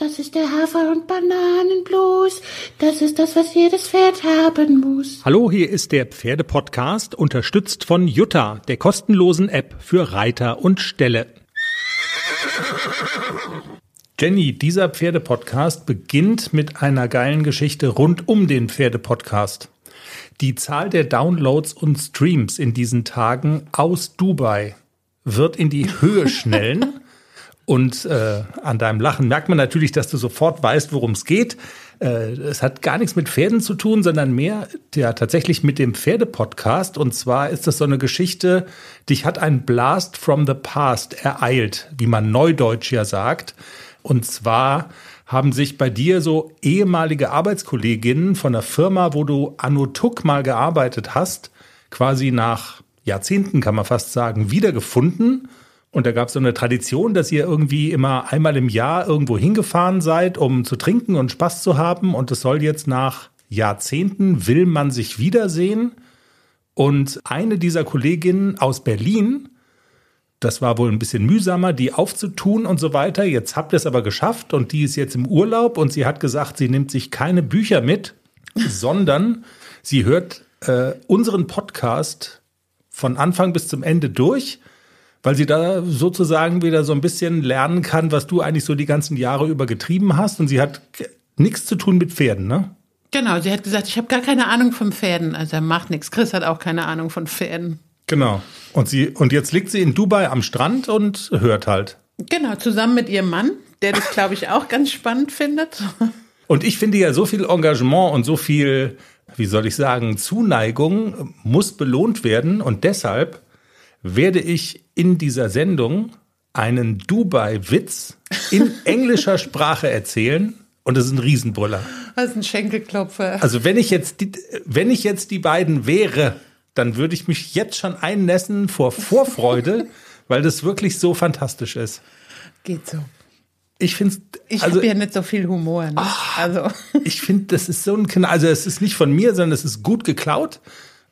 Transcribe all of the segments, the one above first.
Das ist der Hafer- und Bananenblues. Das ist das, was jedes Pferd haben muss. Hallo, hier ist der Pferdepodcast, unterstützt von Jutta, der kostenlosen App für Reiter und Ställe. Jenny, dieser Pferdepodcast beginnt mit einer geilen Geschichte rund um den Pferdepodcast. Die Zahl der Downloads und Streams in diesen Tagen aus Dubai wird in die Höhe schnellen. Und äh, an deinem Lachen merkt man natürlich, dass du sofort weißt, worum es geht. Äh, es hat gar nichts mit Pferden zu tun, sondern mehr ja tatsächlich mit dem Pferdepodcast. Und zwar ist das so eine Geschichte, dich hat ein Blast from the Past ereilt, wie man neudeutsch ja sagt. Und zwar haben sich bei dir so ehemalige Arbeitskolleginnen von der Firma, wo du Anno Tuck mal gearbeitet hast, quasi nach Jahrzehnten, kann man fast sagen, wiedergefunden und da gab es so eine Tradition, dass ihr irgendwie immer einmal im Jahr irgendwo hingefahren seid, um zu trinken und Spaß zu haben. Und es soll jetzt nach Jahrzehnten, will man sich wiedersehen. Und eine dieser Kolleginnen aus Berlin, das war wohl ein bisschen mühsamer, die aufzutun und so weiter. Jetzt habt ihr es aber geschafft und die ist jetzt im Urlaub und sie hat gesagt, sie nimmt sich keine Bücher mit, sondern sie hört äh, unseren Podcast von Anfang bis zum Ende durch weil sie da sozusagen wieder so ein bisschen lernen kann, was du eigentlich so die ganzen Jahre über getrieben hast. Und sie hat nichts zu tun mit Pferden, ne? Genau, sie hat gesagt, ich habe gar keine Ahnung von Pferden. Also er macht nichts. Chris hat auch keine Ahnung von Pferden. Genau. Und sie und jetzt liegt sie in Dubai am Strand und hört halt. Genau, zusammen mit ihrem Mann, der das glaube ich auch ganz spannend findet. Und ich finde ja so viel Engagement und so viel, wie soll ich sagen, Zuneigung muss belohnt werden und deshalb werde ich in dieser Sendung einen Dubai-Witz in englischer Sprache erzählen. Und das ist ein Riesenbrüller. Das ist ein Schenkelklopfer. Also wenn ich jetzt die, wenn ich jetzt die beiden wäre, dann würde ich mich jetzt schon einnässen vor Vorfreude, weil das wirklich so fantastisch ist. Geht so. Ich finde Ich also, habe ja nicht so viel Humor. Ne? Ach, also. Ich finde, das ist so ein Also es ist nicht von mir, sondern es ist gut geklaut.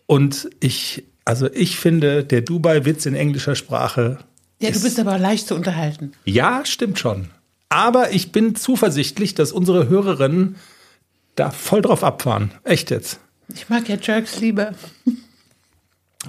Und ich also ich finde, der Dubai-Witz in englischer Sprache. Ja, du bist aber leicht zu unterhalten. Ja, stimmt schon. Aber ich bin zuversichtlich, dass unsere Hörerinnen da voll drauf abfahren. Echt jetzt. Ich mag ja Jerks lieber.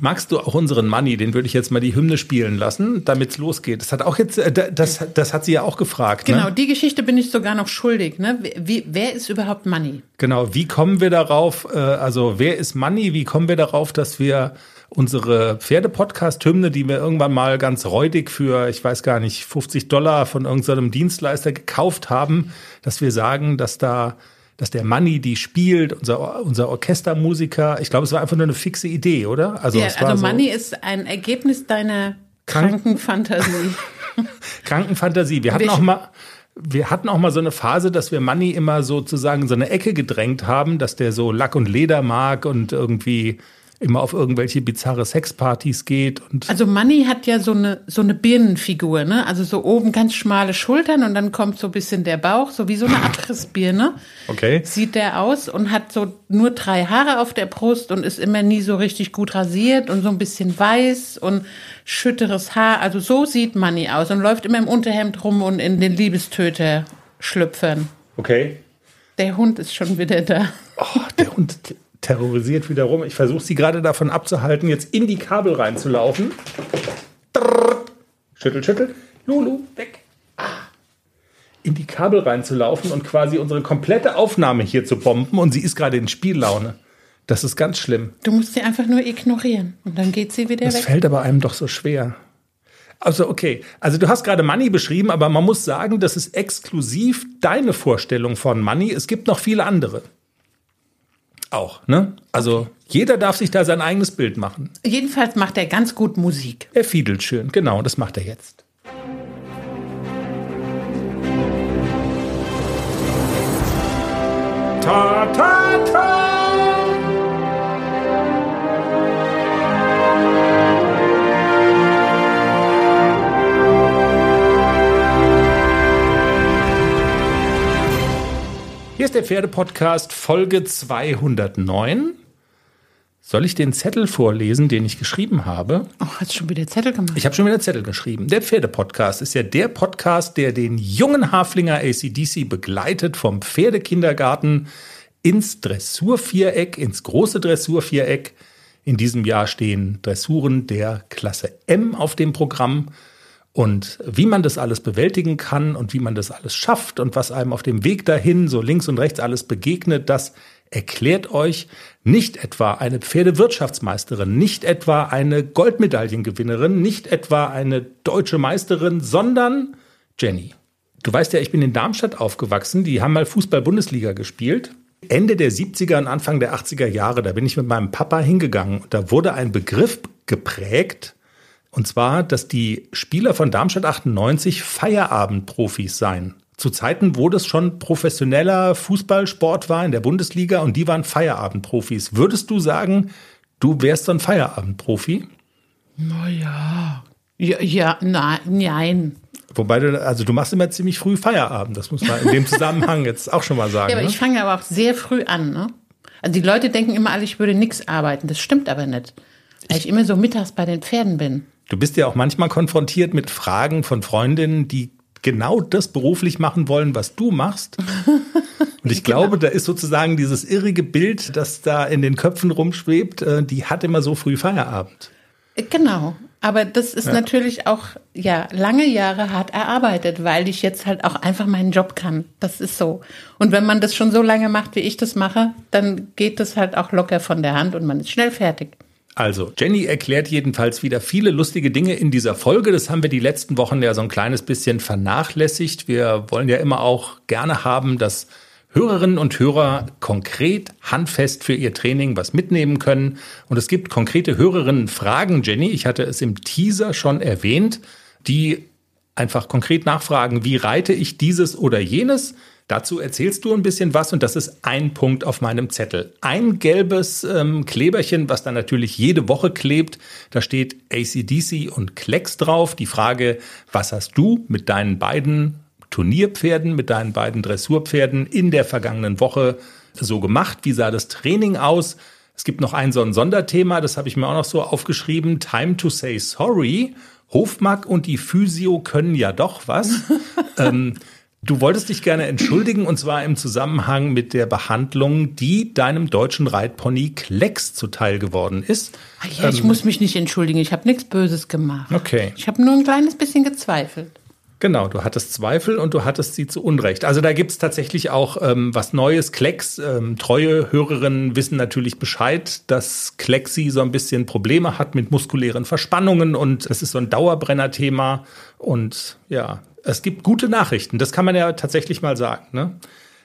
Magst du auch unseren Money? Den würde ich jetzt mal die Hymne spielen lassen, damit es losgeht. Das hat auch jetzt, äh, das, das hat sie ja auch gefragt. Ne? Genau, ne? die Geschichte bin ich sogar noch schuldig. Ne? Wie, wer ist überhaupt Money? Genau, wie kommen wir darauf? Äh, also wer ist Money? Wie kommen wir darauf, dass wir unsere Pferde-Podcast-Hymne, die wir irgendwann mal ganz räudig für, ich weiß gar nicht, 50 Dollar von irgendeinem Dienstleister gekauft haben, dass wir sagen, dass da dass der Manni die spielt, unser, unser Orchestermusiker. Ich glaube, es war einfach nur eine fixe Idee, oder? Also, ja, also so Manni ist ein Ergebnis deiner Krankenfantasie. Krankenfantasie. Wir hatten auch mal, wir hatten auch mal so eine Phase, dass wir Manni immer sozusagen in so eine Ecke gedrängt haben, dass der so Lack und Leder mag und irgendwie immer auf irgendwelche bizarre Sexpartys geht. Und also Manny hat ja so eine, so eine Birnenfigur, ne? Also so oben ganz schmale Schultern und dann kommt so ein bisschen der Bauch, so wie so eine Abrissbirne. Okay. Sieht der aus und hat so nur drei Haare auf der Brust und ist immer nie so richtig gut rasiert und so ein bisschen weiß und schütteres Haar. Also so sieht Manny aus und läuft immer im Unterhemd rum und in den Liebestöter schlüpfern. Okay. Der Hund ist schon wieder da. Oh, der Hund, terrorisiert wieder rum. Ich versuche sie gerade davon abzuhalten, jetzt in die Kabel reinzulaufen. Schüttel, schüttel. Lulu, weg. Ah. In die Kabel reinzulaufen und quasi unsere komplette Aufnahme hier zu bomben. Und sie ist gerade in Spiellaune. Das ist ganz schlimm. Du musst sie einfach nur ignorieren und dann geht sie wieder das weg. Das fällt aber einem doch so schwer. Also okay, also du hast gerade Money beschrieben, aber man muss sagen, das ist exklusiv deine Vorstellung von Money. Es gibt noch viele andere. Auch, ne? Also okay. jeder darf sich da sein eigenes Bild machen. Jedenfalls macht er ganz gut Musik. Er fiedelt schön, genau, das macht er jetzt. Ta ta ta! Ist der Pferdepodcast Folge 209. Soll ich den Zettel vorlesen, den ich geschrieben habe? Oh, hast du schon wieder Zettel gemacht? Ich habe schon wieder Zettel geschrieben. Der Pferdepodcast ist ja der Podcast, der den jungen Haflinger ACDC begleitet vom Pferdekindergarten ins Dressurviereck, ins große Dressurviereck. In diesem Jahr stehen Dressuren der Klasse M auf dem Programm. Und wie man das alles bewältigen kann und wie man das alles schafft und was einem auf dem Weg dahin so links und rechts alles begegnet, das erklärt euch nicht etwa eine Pferdewirtschaftsmeisterin, nicht etwa eine Goldmedaillengewinnerin, nicht etwa eine deutsche Meisterin, sondern Jenny. Du weißt ja, ich bin in Darmstadt aufgewachsen, die haben mal Fußball-Bundesliga gespielt. Ende der 70er und Anfang der 80er Jahre, da bin ich mit meinem Papa hingegangen und da wurde ein Begriff geprägt, und zwar, dass die Spieler von Darmstadt 98 Feierabendprofis seien zu Zeiten, wo das schon professioneller Fußballsport war in der Bundesliga und die waren Feierabendprofis. Würdest du sagen, du wärst so ein Feierabendprofi? Naja. Ja, ja, nein, nein. Wobei du, also du machst immer ziemlich früh Feierabend. Das muss man in dem Zusammenhang jetzt auch schon mal sagen. Ja, aber ne? ich fange aber auch sehr früh an, ne? Also die Leute denken immer alle, ich würde nichts arbeiten. Das stimmt aber nicht. Weil ich immer so mittags bei den Pferden bin. Du bist ja auch manchmal konfrontiert mit Fragen von Freundinnen, die genau das beruflich machen wollen, was du machst. Und ich glaube, da ist sozusagen dieses irrige Bild, das da in den Köpfen rumschwebt, äh, die hat immer so früh Feierabend. Genau. Aber das ist Ja. natürlich auch, ja, lange Jahre hart erarbeitet, weil ich jetzt halt auch einfach meinen Job kann. Das ist so. Und wenn man das schon so lange macht, wie ich das mache, dann geht das halt auch locker von der Hand und man ist schnell fertig. Also, Jenny erklärt jedenfalls wieder viele lustige Dinge in dieser Folge. Das haben wir die letzten Wochen ja so ein kleines bisschen vernachlässigt. Wir wollen ja immer auch gerne haben, dass Hörerinnen und Hörer konkret, handfest für ihr Training was mitnehmen können. Und es gibt konkrete Hörerinnenfragen, Jenny. Ich hatte es im Teaser schon erwähnt, die einfach konkret nachfragen, wie reite ich dieses oder jenes? Dazu erzählst du ein bisschen was und das ist ein Punkt auf meinem Zettel. Ein gelbes ähm, Kleberchen, was dann natürlich jede Woche klebt. Da steht ACDC und Klecks drauf. Die Frage, was hast du mit deinen beiden Turnierpferden, mit deinen beiden Dressurpferden in der vergangenen Woche so gemacht? Wie sah das Training aus? Es gibt noch ein so ein Sonderthema, das habe ich mir auch noch so aufgeschrieben. Time to say sorry. Hofmark und die Physio können ja doch was. ähm, du wolltest dich gerne entschuldigen und zwar im Zusammenhang mit der Behandlung, die deinem deutschen Reitpony Klecks zuteil geworden ist. Ah ja, ich muss mich nicht entschuldigen, ich habe nichts Böses gemacht. Okay. Ich habe nur ein kleines bisschen gezweifelt. Genau, du hattest Zweifel und du hattest sie zu Unrecht. Also da gibt's tatsächlich auch ähm, was Neues. Klecks, ähm, treue Hörerinnen wissen natürlich Bescheid, dass Klexi so ein bisschen Probleme hat mit muskulären Verspannungen und das ist so ein Dauerbrenner-Thema. Und ja, es gibt gute Nachrichten, das kann man ja tatsächlich mal sagen. Ne?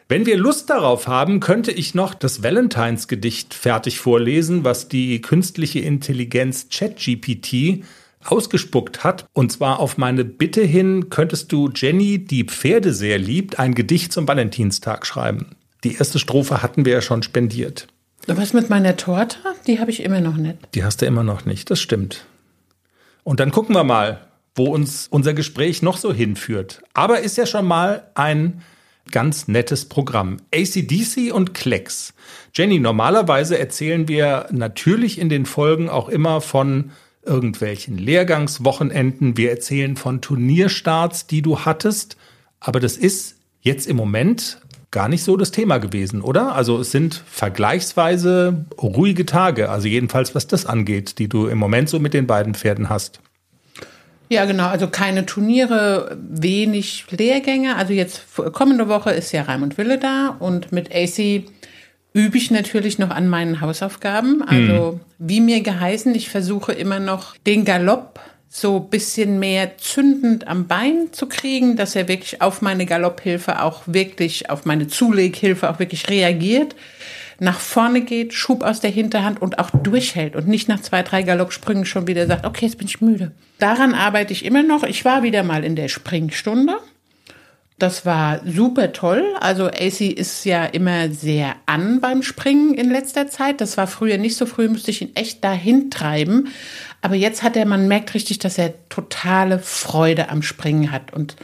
Wenn wir Lust darauf haben, könnte ich noch das Valentines-Gedicht fertig vorlesen, was die künstliche Intelligenz ChatGPT ausgespuckt hat. Und zwar auf meine Bitte hin, könntest du Jenny, die Pferde sehr liebt, ein Gedicht zum Valentinstag schreiben. Die erste Strophe hatten wir ja schon spendiert. Was mit meiner Torte? Die habe ich immer noch nicht. Die hast du immer noch nicht, das stimmt. Und dann gucken wir mal, wo uns unser Gespräch noch so hinführt. Aber ist ja schon mal ein ganz nettes Programm. ACDC und Klecks. Jenny, normalerweise erzählen wir natürlich in den Folgen auch immer von irgendwelchen Lehrgangswochenenden. Wir erzählen von Turnierstarts, die du hattest. Aber das ist jetzt im Moment gar nicht so das Thema gewesen, oder? Also es sind vergleichsweise ruhige Tage, also jedenfalls was das angeht, die du im Moment so mit den beiden Pferden hast. Ja, genau. Also keine Turniere, wenig Lehrgänge. Also jetzt kommende Woche ist ja Raimund Wille da und mit AC übe ich natürlich noch an meinen Hausaufgaben. Also wie mir geheißen, ich versuche immer noch den Galopp so bisschen mehr zündend am Bein zu kriegen, dass er wirklich auf meine Galopphilfe auch wirklich, auf meine Zuleghilfe auch wirklich reagiert, nach vorne geht, Schub aus der Hinterhand und auch durchhält und nicht nach zwei, drei Galoppsprüngen schon wieder sagt, okay, jetzt bin ich müde. Daran arbeite ich immer noch. Ich war wieder mal in der Springstunde. Das war super toll. Also AC ist ja immer sehr an beim Springen in letzter Zeit. Das war früher nicht so früh, müsste ich ihn echt dahin treiben. Aber jetzt hat er, man merkt richtig, dass er totale Freude am Springen hat. Und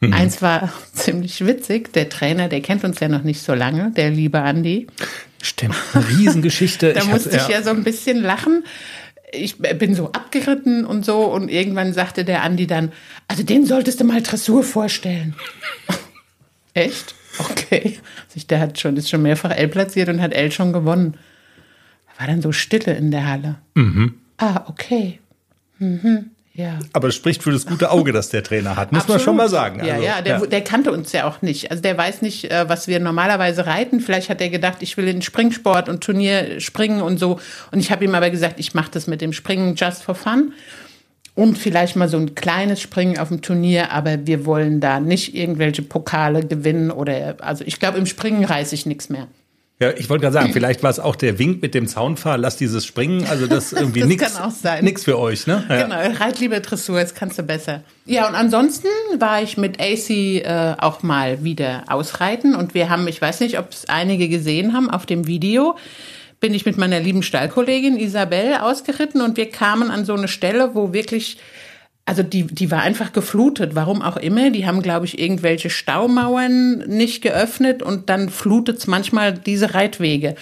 eins war ziemlich witzig. Der Trainer, der kennt uns ja noch nicht so lange, der liebe Andi. Stimmt, eine Riesengeschichte. da Ich musste hab- ich ja so ein bisschen lachen. Ich bin so abgeritten und so und irgendwann sagte der Andi dann, also den solltest du mal Dressur vorstellen. Echt? Okay. Sich, der hat schon, ist schon mehrfach L platziert und hat L schon gewonnen. Da war dann so Stille in der Halle. Ah, okay. Mhm. Ja. Aber es spricht für das gute Auge, das der Trainer hat, muss man schon mal sagen. Ja, Also, ja, der, der kannte uns ja auch nicht. Also der weiß nicht, äh, was wir normalerweise reiten. Vielleicht hat er gedacht, ich will in Springsport und Turnier springen und so. Und ich habe ihm aber gesagt, ich mache das mit dem Springen just for fun. Und vielleicht mal so ein kleines Springen auf dem Turnier, aber wir wollen da nicht irgendwelche Pokale gewinnen oder also ich glaube, im Springen reiße ich nichts mehr. Ja, ich wollte gerade sagen, vielleicht war es auch der Wink mit dem Zaunpfahl, lass dieses springen, also das ist irgendwie Das nichts kann auch sein. nix für euch, ne? Ja. Genau, reit lieber Dressur, das kannst du besser. Ja, und ansonsten war ich mit AC äh, auch mal wieder ausreiten und wir haben, ich weiß nicht, ob es einige gesehen haben, auf dem Video bin ich mit meiner lieben Stallkollegin Isabel ausgeritten und wir kamen an so eine Stelle, wo wirklich also die, die war einfach geflutet, warum auch immer. Die haben, glaube ich, irgendwelche Staumauern nicht geöffnet und dann flutet es manchmal diese Reitwege.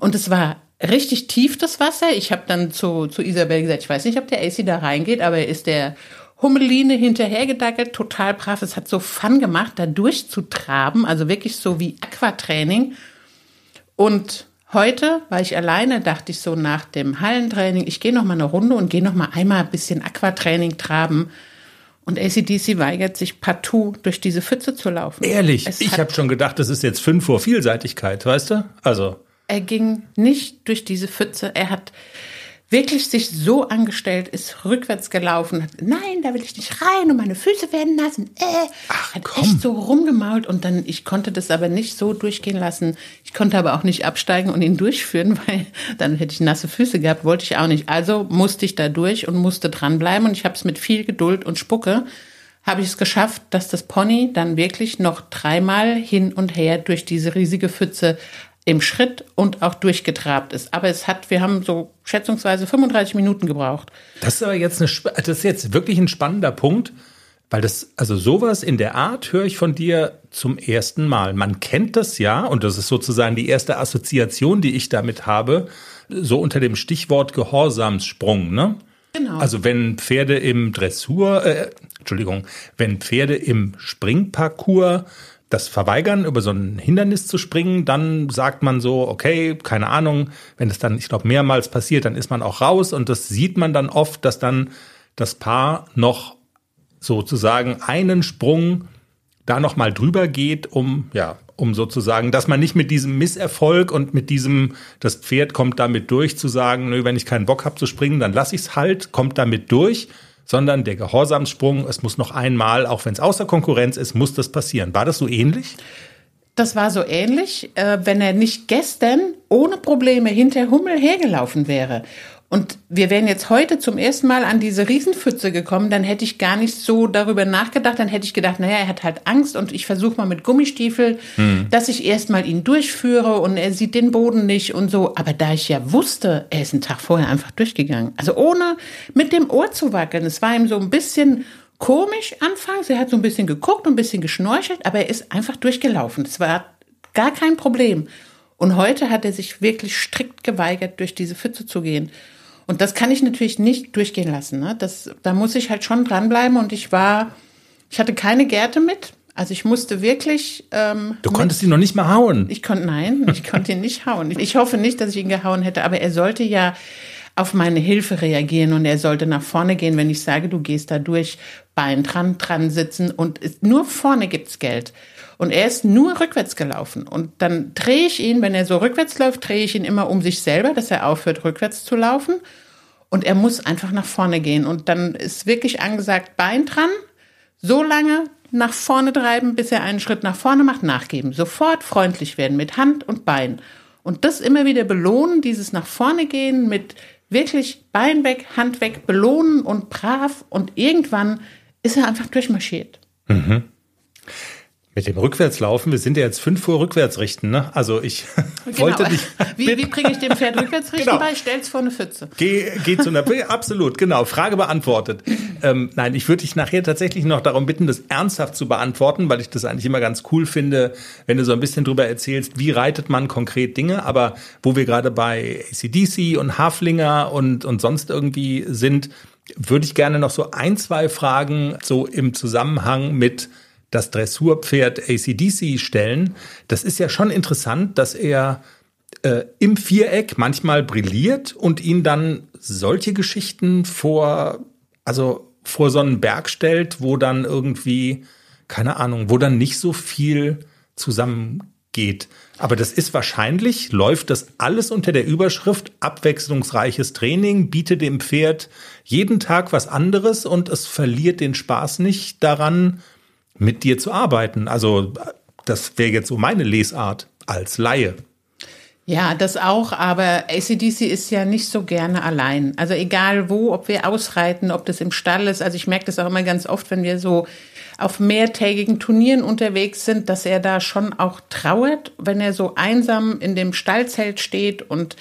Und es war richtig tief, das Wasser. Ich habe dann zu, zu Isabel gesagt, ich weiß nicht, ob der AC da reingeht, aber er ist der Hummeline hinterhergedackelt, total brav. Es hat so Fun gemacht, da durchzutraben, also wirklich so wie Aquatraining. Und heute war ich alleine, dachte ich so nach dem Hallentraining, ich gehe noch mal eine Runde und gehe noch mal einmal ein bisschen Aquatraining traben. Und ACDC weigert sich partout durch diese Pfütze zu laufen. Ehrlich, Es ich habe schon gedacht, das ist jetzt fünf vor Vielseitigkeit, weißt du? Also, Er ging nicht durch diese Pfütze. Er hat wirklich sich so angestellt, ist rückwärts gelaufen, hat, nein, da will ich nicht rein und meine Füße werden nass. Und, äh, hat komm. echt so rumgemault und dann, ich konnte das aber nicht so durchgehen lassen. Ich konnte aber auch nicht absteigen und ihn durchführen, weil dann hätte ich nasse Füße gehabt, wollte ich auch nicht. Also musste ich da durch und musste dranbleiben und ich habe es mit viel Geduld und Spucke habe ich es geschafft, dass das Pony dann wirklich noch dreimal hin und her durch diese riesige Pfütze im Schritt und auch durchgetrabt ist. Aber es hat, wir haben so schätzungsweise 35 Minuten gebraucht. das ist aber jetzt eine, das ist jetzt wirklich ein spannender Punkt, weil das, also sowas in der Art höre ich von dir zum ersten Mal. Man kennt das ja, und das ist sozusagen die erste Assoziation, die ich damit habe, so unter dem Stichwort Gehorsamssprung, ne? Genau. Also wenn Pferde im Dressur, äh, Entschuldigung, wenn Pferde im Springparcours das verweigern, über so ein Hindernis zu springen, dann sagt man so, okay, keine Ahnung, wenn es dann, ich glaube, mehrmals passiert, dann ist man auch raus und das sieht man dann oft, dass dann das Paar noch sozusagen einen Sprung da noch mal drüber geht, um ja, um sozusagen, dass man nicht mit diesem Misserfolg und mit diesem, das Pferd kommt damit durch, zu sagen, nö, wenn ich keinen Bock habe zu springen, dann lasse ich es halt, kommt damit durch, sondern der Gehorsamssprung, es muss noch einmal, auch wenn es außer Konkurrenz ist, muss das passieren. War das so ähnlich? Das war so ähnlich, äh, wenn er nicht gestern ohne Probleme hinter Hummel hergelaufen wäre. Und wir wären jetzt heute zum ersten Mal an diese Riesenpfütze gekommen, dann hätte ich gar nicht so darüber nachgedacht. Dann hätte ich gedacht, naja, er hat halt Angst und ich versuche mal mit Gummistiefel, dass ich erstmal ihn durchführe und er sieht den Boden nicht und so. Aber da ich ja wusste, er ist einen Tag vorher einfach durchgegangen. Also ohne mit dem Ohr zu wackeln. Es war ihm so ein bisschen komisch anfangs. Er hat so ein bisschen geguckt und ein bisschen geschnorchelt, aber er ist einfach durchgelaufen. Es war gar kein Problem. Und heute hat er sich wirklich strikt geweigert, durch diese Pfütze zu gehen. Und das kann ich natürlich nicht durchgehen lassen. Ne? Das, da muss ich halt schon dranbleiben. Und ich war, ich hatte keine Gerte mit. Also ich musste wirklich. Ähm, Du mit- konntest ihn noch nicht mal hauen. ich konnte, nein, ich konnte ihn nicht hauen. Ich hoffe nicht, dass ich ihn gehauen hätte, aber er sollte ja auf meine Hilfe reagieren und er sollte nach vorne gehen, wenn ich sage, du gehst da durch, Bein dran, dran sitzen und nur vorne gibt's Geld. Und er ist nur rückwärts gelaufen. Und dann drehe ich ihn, wenn er so rückwärts läuft, drehe ich ihn immer um sich selber, dass er aufhört, rückwärts zu laufen. Und er muss einfach nach vorne gehen. Und dann ist wirklich angesagt, Bein dran, so lange nach vorne treiben, bis er einen Schritt nach vorne macht, nachgeben. Sofort freundlich werden mit Hand und Bein. Und das immer wieder belohnen, dieses nach vorne gehen mit wirklich Bein weg, Hand weg, belohnen und brav. Und irgendwann ist er einfach durchmarschiert. Mit dem Rückwärtslaufen, wir sind ja jetzt fünf Uhr rückwärts richten, ne? Also ich genau. wollte dich. Wie, wie bringe ich dem Pferd rückwärts richten genau. bei? Stell's vor eine Pfütze. Geh, geh zu einer absolut, genau. Frage beantwortet. Ähm, nein, ich würde dich nachher tatsächlich noch darum bitten, das ernsthaft zu beantworten, weil ich das eigentlich immer ganz cool finde, wenn du so ein bisschen drüber erzählst, wie reitet man konkret Dinge. Aber wo wir gerade bei ACDC und Haflinger und, und sonst irgendwie sind, würde ich gerne noch so ein, zwei Fragen so im Zusammenhang mit das Dressurpferd ACDC stellen. Das ist ja schon interessant, dass er äh, im Viereck manchmal brilliert und ihn dann solche Geschichten vor, also vor so einen Berg stellt, wo dann irgendwie, keine Ahnung, wo dann nicht so viel zusammengeht. Aber das ist wahrscheinlich, läuft das alles unter der Überschrift abwechslungsreiches Training, bietet dem Pferd jeden Tag was anderes und es verliert den Spaß nicht daran, mit dir zu arbeiten. Also das wäre jetzt so meine Lesart als Laie. Ja, das auch, aber ACDC ist ja nicht so gerne allein. Also egal wo, ob wir ausreiten, ob das im Stall ist. Also ich merke das auch immer ganz oft, wenn wir so auf mehrtägigen Turnieren unterwegs sind, dass er da schon auch trauert, wenn er so einsam in dem Stallzelt steht und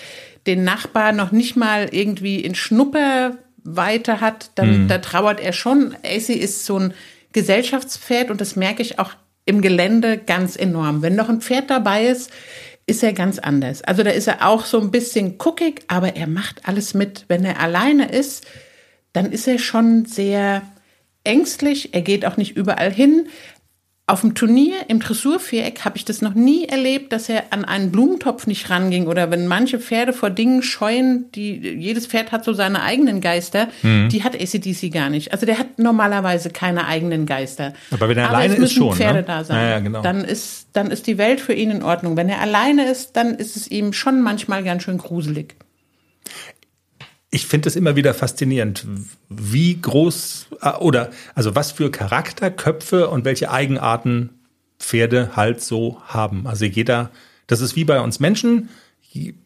den Nachbar noch nicht mal irgendwie in Schnupperweite hat, dann mhm. da trauert er schon. AC ist so ein Gesellschaftspferd und das merke ich auch im Gelände ganz enorm. Wenn noch ein Pferd dabei ist, ist er ganz anders. Also da ist er auch so ein bisschen guckig, aber er macht alles mit. Wenn er alleine ist, dann ist er schon sehr ängstlich. Er geht auch nicht überall hin. Auf dem Turnier im Dressurviereck habe ich das noch nie erlebt, dass er an einen Blumentopf nicht ranging oder wenn manche Pferde vor Dingen scheuen, die jedes Pferd hat so seine eigenen Geister, mhm. die hat ACDC gar nicht. Also der hat normalerweise keine eigenen Geister. Aber wenn er Aber alleine ist schon, Pferde ne? da sein. Ja, ja, genau. Dann ist dann ist die Welt für ihn in Ordnung. Wenn er alleine ist, dann ist es ihm schon manchmal ganz schön gruselig ich finde es immer wieder faszinierend, wie groß äh, oder also was für Charakterköpfe und welche Eigenarten Pferde halt so haben. Also jeder, das ist wie bei uns Menschen,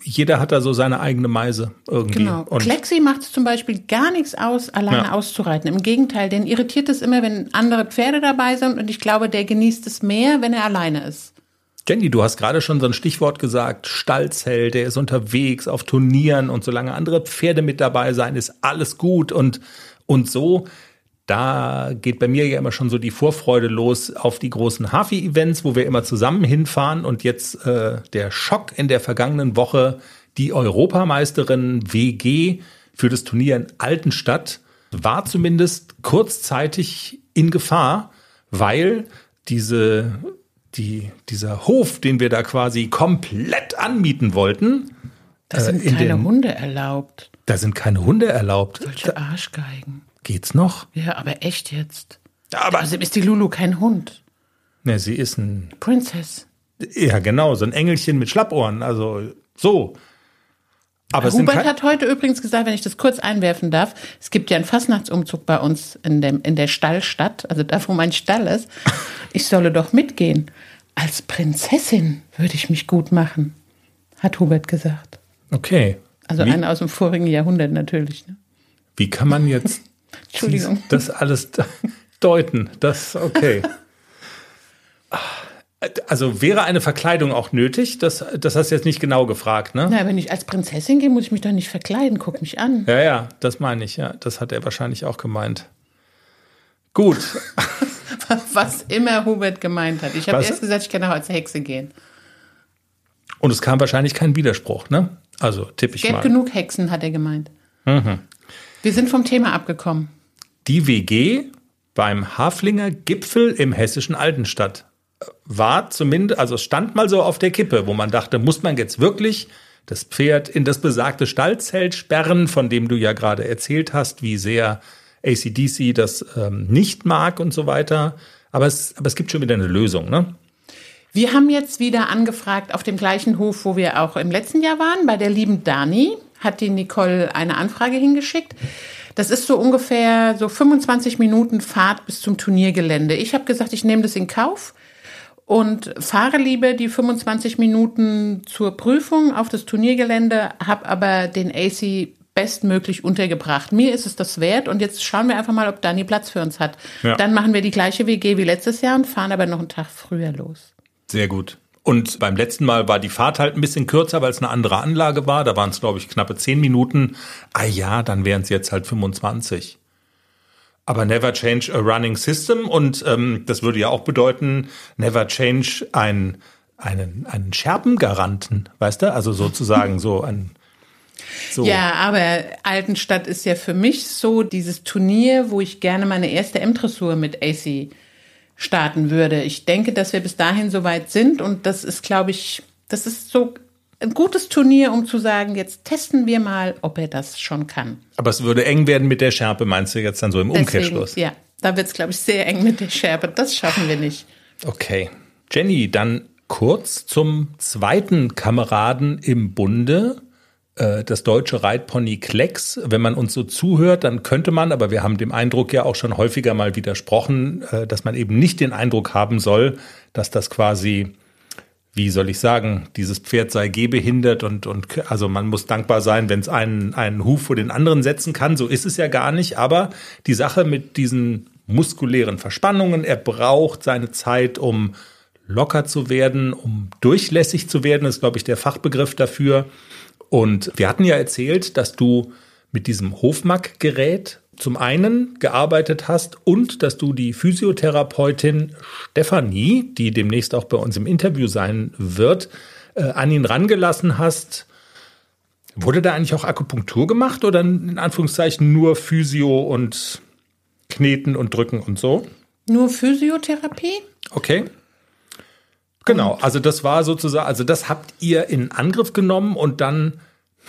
jeder hat da so seine eigene Meise irgendwie. Genau. Und Klexi macht es zum Beispiel gar nichts aus, alleine ja. auszureiten. Im Gegenteil, den irritiert es immer, wenn andere Pferde dabei sind und ich glaube, der genießt es mehr, wenn er alleine ist. Jenny, du hast gerade schon so ein Stichwort gesagt, Stallzelt, der ist unterwegs auf Turnieren und solange andere Pferde mit dabei sein, ist alles gut und, und so. Da geht bei mir ja immer schon so die Vorfreude los auf die großen Hafi-Events, wo wir immer zusammen hinfahren und jetzt äh, der Schock in der vergangenen Woche, die Europameisterin WG für das Turnier in Altenstadt war zumindest kurzzeitig in Gefahr, weil diese die, dieser Hof, den wir da quasi komplett anmieten wollten. Da sind äh, keine den, Hunde erlaubt. Da sind keine Hunde erlaubt. Solche Arschgeigen. Geht's noch? Ja, aber echt jetzt. Aber also ist die Lulu kein Hund. Ne, sie ist ein Princess. Ja, genau, so ein Engelchen mit Schlappohren, also so. Aber Hubert hat heute übrigens gesagt, wenn ich das kurz einwerfen darf, es gibt ja einen Fastnachtsumzug bei uns in, dem, in der Stallstadt, also da, wo mein Stall ist. Ich solle doch mitgehen. Als Prinzessin würde ich mich gut machen, hat Hubert gesagt. Okay. Also Wie? einer aus dem vorigen Jahrhundert natürlich. Ne? Wie kann man jetzt Entschuldigung. das alles deuten? Das, okay. Also wäre eine Verkleidung auch nötig? Das, das hast du jetzt nicht genau gefragt, ne? Na, wenn ich als Prinzessin gehe, muss ich mich doch nicht verkleiden. Guck mich an. Ja, ja, das meine ich, ja. Das hat er wahrscheinlich auch gemeint. Gut. Was immer Hubert gemeint hat. Ich habe erst gesagt, ich kann auch als Hexe gehen. Und es kam wahrscheinlich kein Widerspruch, ne? Also tippe ich es mal. genug Hexen, hat er gemeint. Mhm. Wir sind vom Thema abgekommen. Die WG beim Haflinger Gipfel im hessischen Altenstadt war zumindest, also stand mal so auf der Kippe, wo man dachte, muss man jetzt wirklich das Pferd in das besagte Stallzelt sperren, von dem du ja gerade erzählt hast, wie sehr ACDC das ähm, nicht mag und so weiter. Aber es, aber es gibt schon wieder eine Lösung, ne? Wir haben jetzt wieder angefragt auf dem gleichen Hof, wo wir auch im letzten Jahr waren, bei der lieben Dani, hat die Nicole eine Anfrage hingeschickt. Das ist so ungefähr so 25 Minuten Fahrt bis zum Turniergelände. Ich habe gesagt, ich nehme das in Kauf und fahre lieber die 25 Minuten zur Prüfung auf das Turniergelände, habe aber den AC bestmöglich untergebracht. Mir ist es das wert und jetzt schauen wir einfach mal, ob Dani Platz für uns hat. Ja. Dann machen wir die gleiche WG wie letztes Jahr und fahren aber noch einen Tag früher los. Sehr gut. Und beim letzten Mal war die Fahrt halt ein bisschen kürzer, weil es eine andere Anlage war. Da waren es, glaube ich, knappe zehn Minuten. Ah ja, dann wären es jetzt halt 25. Aber never change a running system. Und ähm, das würde ja auch bedeuten, never change ein, einen, einen Scherbengaranten, weißt du? Also sozusagen so ein so. Ja, aber Altenstadt ist ja für mich so dieses Turnier, wo ich gerne meine erste M-Dressur mit AC starten würde. Ich denke, dass wir bis dahin soweit sind und das ist, glaube ich, das ist so ein gutes Turnier, um zu sagen, jetzt testen wir mal, ob er das schon kann. Aber es würde eng werden mit der Schärpe, meinst du jetzt dann so im Deswegen, Umkehrschluss? Ja, da wird es, glaube ich, sehr eng mit der Schärpe. Das schaffen wir nicht. Okay. Jenny, dann kurz zum zweiten Kameraden im Bunde, äh, das deutsche Reitpony Klecks. Wenn man uns so zuhört, dann könnte man, aber wir haben dem Eindruck ja auch schon häufiger mal widersprochen, äh, dass man eben nicht den Eindruck haben soll, dass das quasi wie soll ich sagen, dieses Pferd sei gehbehindert und, und also man muss dankbar sein, wenn es einen, einen Huf vor den anderen setzen kann. So ist es ja gar nicht. Aber die Sache mit diesen muskulären Verspannungen, er braucht seine Zeit, um locker zu werden, um durchlässig zu werden, ist, glaube ich, der Fachbegriff dafür. Und wir hatten ja erzählt, dass du mit diesem Hofmack-Gerät zum einen gearbeitet hast und dass du die Physiotherapeutin Stefanie, die demnächst auch bei uns im Interview sein wird, äh, an ihn rangelassen hast. Wurde da eigentlich auch Akupunktur gemacht oder in Anführungszeichen nur Physio und Kneten und Drücken und so? Nur Physiotherapie? Okay. Genau, also das war sozusagen, also das habt ihr in Angriff genommen und dann,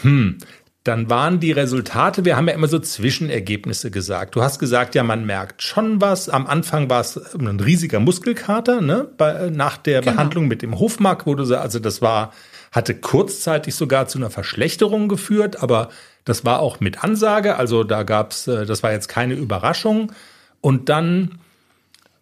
hm, dann waren die Resultate, wir haben ja immer so Zwischenergebnisse gesagt. Du hast gesagt, ja, man merkt schon was. Am Anfang war es ein riesiger Muskelkater, ne? Bei, nach der Genau. Behandlung mit dem Hofmark, wo du sa- also das war, hatte kurzzeitig sogar zu einer Verschlechterung geführt, aber das war auch mit Ansage, also da gab's, äh, das war jetzt keine Überraschung. Und dann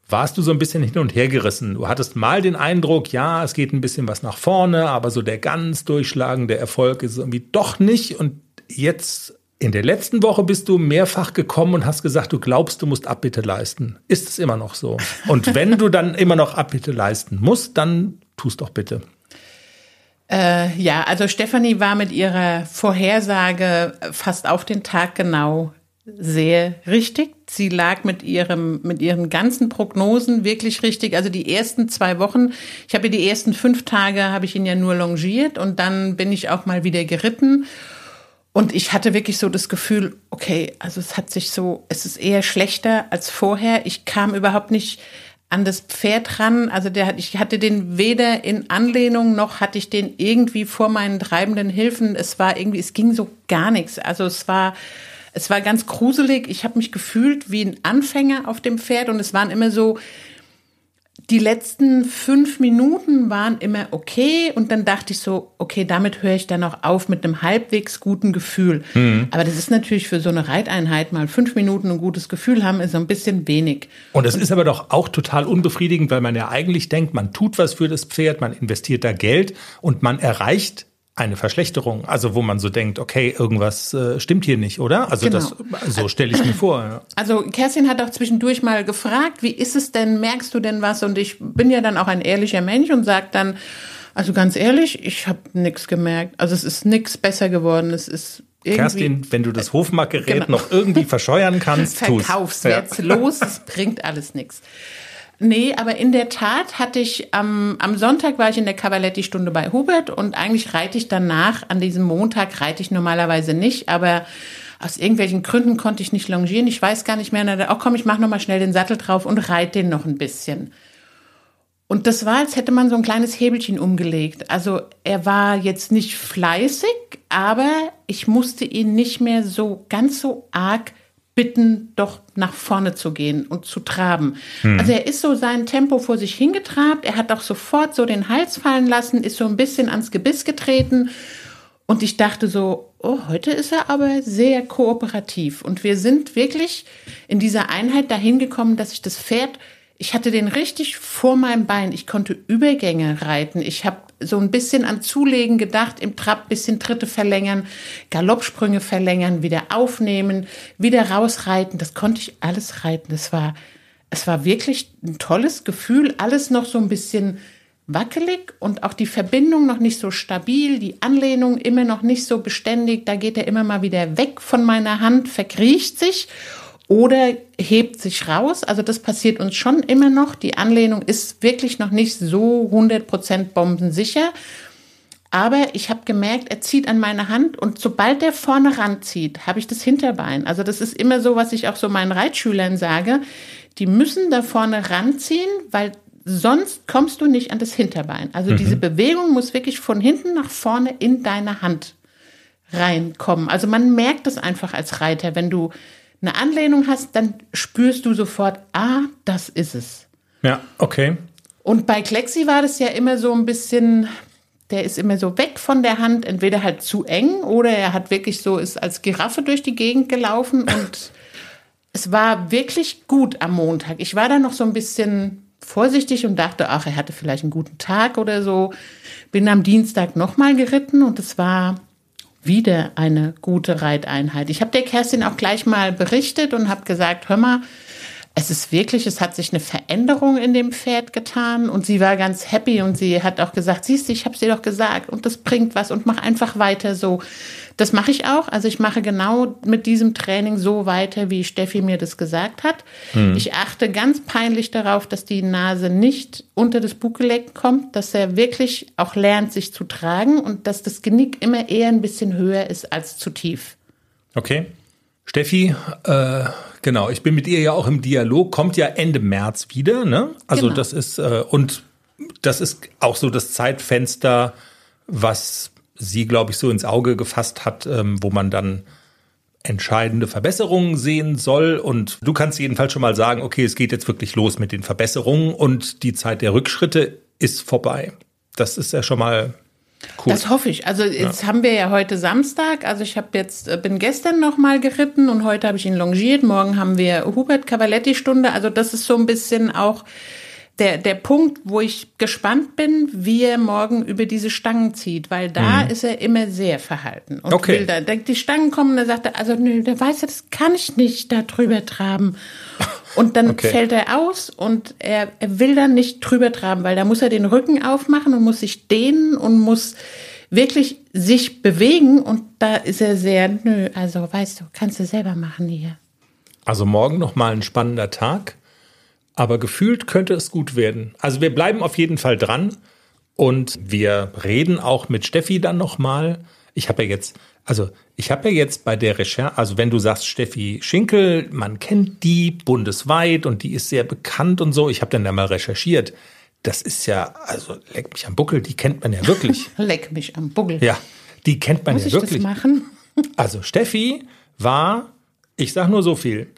warst du so ein bisschen hin und her gerissen. Du hattest mal den Eindruck, ja, es geht ein bisschen was nach vorne, aber so der ganz durchschlagende Erfolg ist irgendwie doch nicht. Und jetzt in der letzten Woche bist du mehrfach gekommen und hast gesagt, du glaubst, du musst Abbitte leisten. Ist es immer noch so? Und wenn du dann immer noch Abbitte leisten musst, dann tust doch bitte. Äh, ja, also Stefanie war mit ihrer Vorhersage fast auf den Tag genau sehr richtig. Sie lag mit ihrem, mit ihren ganzen Prognosen wirklich richtig. Also die ersten zwei Wochen, ich habe die ersten fünf Tage habe ich ihn ja nur longiert und dann bin ich auch mal wieder geritten. Und ich hatte wirklich so das Gefühl, okay, also es hat sich so, es ist eher schlechter als vorher. Ich kam überhaupt nicht an das Pferd ran. Also der, ich hatte den weder in Anlehnung noch hatte ich den irgendwie vor meinen treibenden Hilfen. Es war irgendwie, es ging so gar nichts. Also es war, es war ganz gruselig. Ich habe mich gefühlt wie ein Anfänger auf dem Pferd und es waren immer so, die letzten fünf Minuten waren immer okay und dann dachte ich so, okay, damit höre ich dann auch auf mit einem halbwegs guten Gefühl. Aber das ist natürlich für so eine Reiteinheit mal fünf Minuten ein gutes Gefühl haben, ist so ein bisschen wenig. Und das ist aber doch auch total unbefriedigend, weil man ja eigentlich denkt, man tut was für das Pferd, man investiert da Geld und man erreicht eine Verschlechterung. Also wo man so denkt, okay, irgendwas äh, stimmt hier nicht, oder? Also Genau. das, so stelle ich mir vor. Ja. Also Kerstin hat auch zwischendurch mal gefragt, wie ist es denn, merkst du denn was? Und ich bin ja dann auch ein ehrlicher Mensch und sage dann, also ganz ehrlich, ich habe nichts gemerkt. Also es ist nichts besser geworden. Es ist irgendwie Kerstin, wenn du das Hofmarktgerät Genau. noch irgendwie verscheuern kannst, tu's. Verkauf's Ja. jetzt los, es bringt alles nichts. Nee, aber in der Tat hatte ich am, am Sonntag war ich in der Cavaletti-Stunde bei Hubert und eigentlich reite ich danach, an diesem Montag reite ich normalerweise nicht, aber aus irgendwelchen Gründen konnte ich nicht longieren. Ich weiß gar nicht mehr. Dann, oh komm, ich mach noch mal schnell den Sattel drauf und reite den noch ein bisschen. Und das war, als hätte man so ein kleines Hebelchen umgelegt. Also er war jetzt nicht fleißig, aber ich musste ihn nicht mehr so ganz so arg bitten, doch nach vorne zu gehen und zu traben. Also er ist so sein Tempo vor sich hingetrabt. Er hat auch sofort so den Hals fallen lassen, ist so ein bisschen ans Gebiss getreten. Und ich dachte so, oh, heute ist er aber sehr kooperativ. Und wir sind wirklich in dieser Einheit dahin gekommen, dass ich das Pferd ich hatte den richtig vor meinem Bein. Ich konnte Übergänge reiten. Ich habe so ein bisschen an Zulegen gedacht, im Trab bisschen Tritte verlängern, Galoppsprünge verlängern, wieder aufnehmen, wieder rausreiten. Das konnte ich alles reiten. Das war, es war wirklich ein tolles Gefühl. Alles noch so ein bisschen wackelig und auch die Verbindung noch nicht so stabil, die Anlehnung immer noch nicht so beständig. Da geht er immer mal wieder weg von meiner Hand, verkriecht sich oder hebt sich raus. Also das passiert uns schon immer noch. Die Anlehnung ist wirklich noch nicht so 100% bombensicher. Aber ich habe gemerkt, er zieht an meine Hand und sobald er vorne ranzieht, habe ich das Hinterbein. Also das ist immer so, was ich auch so meinen Reitschülern sage. Die müssen da vorne ranziehen, weil sonst kommst du nicht an das Hinterbein. Also mhm. diese Bewegung muss wirklich von hinten nach vorne in deine Hand reinkommen. Also man merkt es einfach als Reiter, wenn du eine Anlehnung hast, dann spürst du sofort, ah, das ist es. Ja, okay. Und bei Klexi war das ja immer so ein bisschen, der ist immer so weg von der Hand, entweder halt zu eng oder er hat wirklich so, ist als Giraffe durch die Gegend gelaufen und es war wirklich gut am Montag. Ich war da noch so ein bisschen vorsichtig und dachte, ach, er hatte vielleicht einen guten Tag oder so. Bin am Dienstag nochmal geritten und es war wieder eine gute Reiteinheit. Ich habe der Kerstin auch gleich mal berichtet und habe gesagt, hör mal, es ist wirklich, es hat sich eine Veränderung in dem Pferd getan und sie war ganz happy und sie hat auch gesagt, siehst du, ich habe dir doch gesagt und das bringt was und mach einfach weiter so. Das mache ich auch. Also ich mache genau mit diesem Training so weiter, wie Steffi mir das gesagt hat. Mhm. Ich achte ganz peinlich darauf, dass die Nase nicht unter das Buggelenk kommt, dass er wirklich auch lernt, sich zu tragen und dass das Genick immer eher ein bisschen höher ist als zu tief. Okay. Steffi, äh, genau, ich bin mit ihr ja auch im Dialog, kommt ja Ende März wieder, ne? Also genau. das ist, äh, und das ist auch so das Zeitfenster, was sie, glaube ich, so ins Auge gefasst hat, ähm, wo man dann entscheidende Verbesserungen sehen soll. Und du kannst jedenfalls schon mal sagen, okay, es geht jetzt wirklich los mit den Verbesserungen und die Zeit der Rückschritte ist vorbei. Das ist ja schon mal cool. Das hoffe ich. Also jetzt ja. haben wir ja heute Samstag. Also ich habe jetzt äh, bin gestern noch mal geritten und heute habe ich ihn longiert. Morgen haben wir Hubert Cavaletti Stunde. Also das ist so ein bisschen auch der, der Punkt, wo ich gespannt bin, wie er morgen über diese Stangen zieht, weil da mhm. ist er immer sehr verhalten. Und okay. will da, denkt, die Stangen kommen, da sagt er, also nö, der weiß ja, das kann ich nicht da drüber traben. Und dann okay. fällt er aus und er, er will dann nicht drüber traben, weil da muss er den Rücken aufmachen und muss sich dehnen und muss wirklich sich bewegen und da ist er sehr, nö, also weißt du, kannst du selber machen hier. Also morgen noch mal ein spannender Tag. Aber gefühlt könnte es gut werden. Also wir bleiben auf jeden Fall dran und wir reden auch mit Steffi dann nochmal. Ich habe ja jetzt, also ich habe ja jetzt bei der Recherche, also wenn du sagst Steffi Schinkel, man kennt die bundesweit und die ist sehr bekannt und so. Ich habe dann da mal recherchiert. Das ist ja, also leck mich am Buckel, die kennt man ja wirklich. leck mich am Buckel. Ja, die kennt man Muss ja wirklich. Muss ich das machen? also Steffi war, ich sag nur so viel,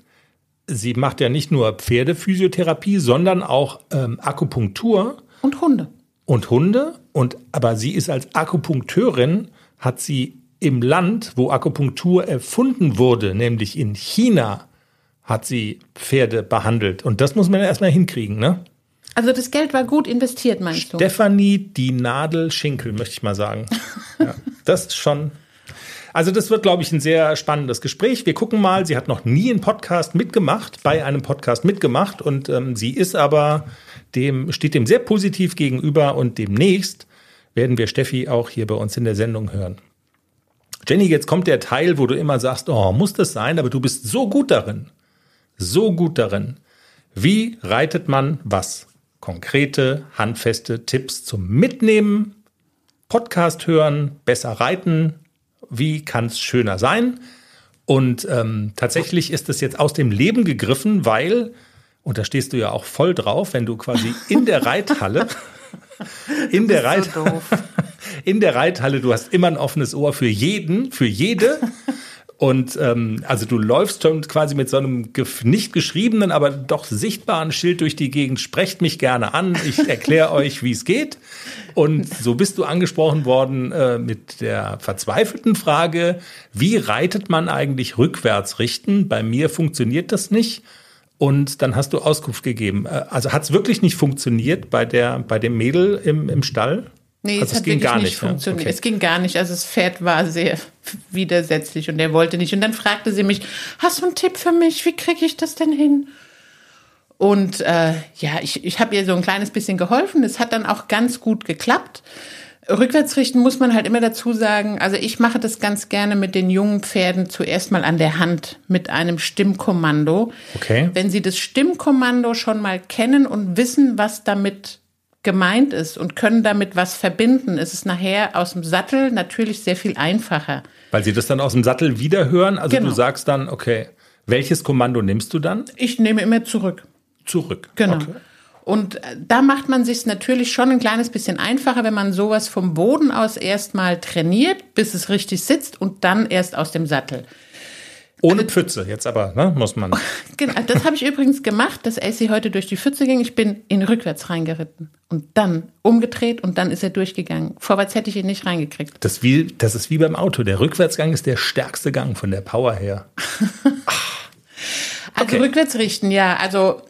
sie macht ja nicht nur Pferdephysiotherapie, sondern auch ähm, Akupunktur. Und Hunde. Und Hunde. Und, aber sie ist als Akupunkteurin, hat sie im Land, wo Akupunktur erfunden wurde, nämlich in China, hat sie Pferde behandelt. Und das muss man ja erstmal hinkriegen, ne? Also das Geld war gut investiert, meinst du? Stefanie die Nadel Schinkel, möchte ich mal sagen. ja, das ist schon also das wird, glaube ich, ein sehr spannendes Gespräch. Wir gucken mal. Sie hat noch nie einen Podcast mitgemacht, bei einem Podcast mitgemacht und ähm, sie ist aber dem steht dem sehr positiv gegenüber und demnächst werden wir Steffi auch hier bei uns in der Sendung hören. Jenny, jetzt kommt der Teil, wo du immer sagst, oh, muss das sein, aber du bist so gut darin. So gut darin. Wie reitet man was? Konkrete, handfeste Tipps zum Mitnehmen, Podcast hören, besser reiten, wie kann es schöner sein? Und ähm, tatsächlich ist es jetzt aus dem Leben gegriffen, weil, und da stehst du ja auch voll drauf, wenn du quasi in der Reithalle, in der Reithalle, so in der Reithalle, du hast immer ein offenes Ohr für jeden, für jede. Und ähm, also du läufst schon quasi mit so einem nicht geschriebenen, aber doch sichtbaren Schild durch die Gegend. Sprecht mich gerne an. Ich erkläre euch, wie es geht. Und so bist du angesprochen worden äh, mit der verzweifelten Frage, wie reitet man eigentlich rückwärts richten? Bei mir funktioniert das nicht. Und dann hast du Auskunft gegeben. Äh, also hat es wirklich nicht funktioniert bei, der, bei dem Mädel im, im Stall? Nee, also es, hat ging gar nicht, funktioniert. Okay. Es ging gar nicht. Also das Pferd war sehr widersetzlich und er wollte nicht. Und dann fragte sie mich, hast du einen Tipp für mich? Wie kriege ich das denn hin? Und äh, ja, ich, ich habe ihr so ein kleines bisschen geholfen. Es hat dann auch ganz gut geklappt. Rückwärts richten muss man halt immer dazu sagen, also ich mache das ganz gerne mit den jungen Pferden zuerst mal an der Hand mit einem Stimmkommando. Okay. Wenn sie das Stimmkommando schon mal kennen und wissen, was damit gemeint ist und können damit was verbinden, ist es nachher aus dem Sattel natürlich sehr viel einfacher. Weil sie das dann aus dem Sattel wiederhören? Also genau. du sagst dann, okay, welches Kommando nimmst du dann? Ich nehme immer zurück. Zurück. Genau. Okay. Und äh, da macht man sich natürlich schon ein kleines bisschen einfacher, wenn man sowas vom Boden aus erstmal trainiert, bis es richtig sitzt und dann erst aus dem Sattel. Ohne also, Pfütze, jetzt aber, ne, muss man. Genau, das habe ich übrigens gemacht, dass AC heute durch die Pfütze ging. Ich bin ihn rückwärts reingeritten und dann umgedreht und dann ist er durchgegangen. Vorwärts hätte ich ihn nicht reingekriegt. Das, wie, das ist wie beim Auto. Der Rückwärtsgang ist der stärkste Gang von der Power her. also okay. rückwärts richten, ja. Also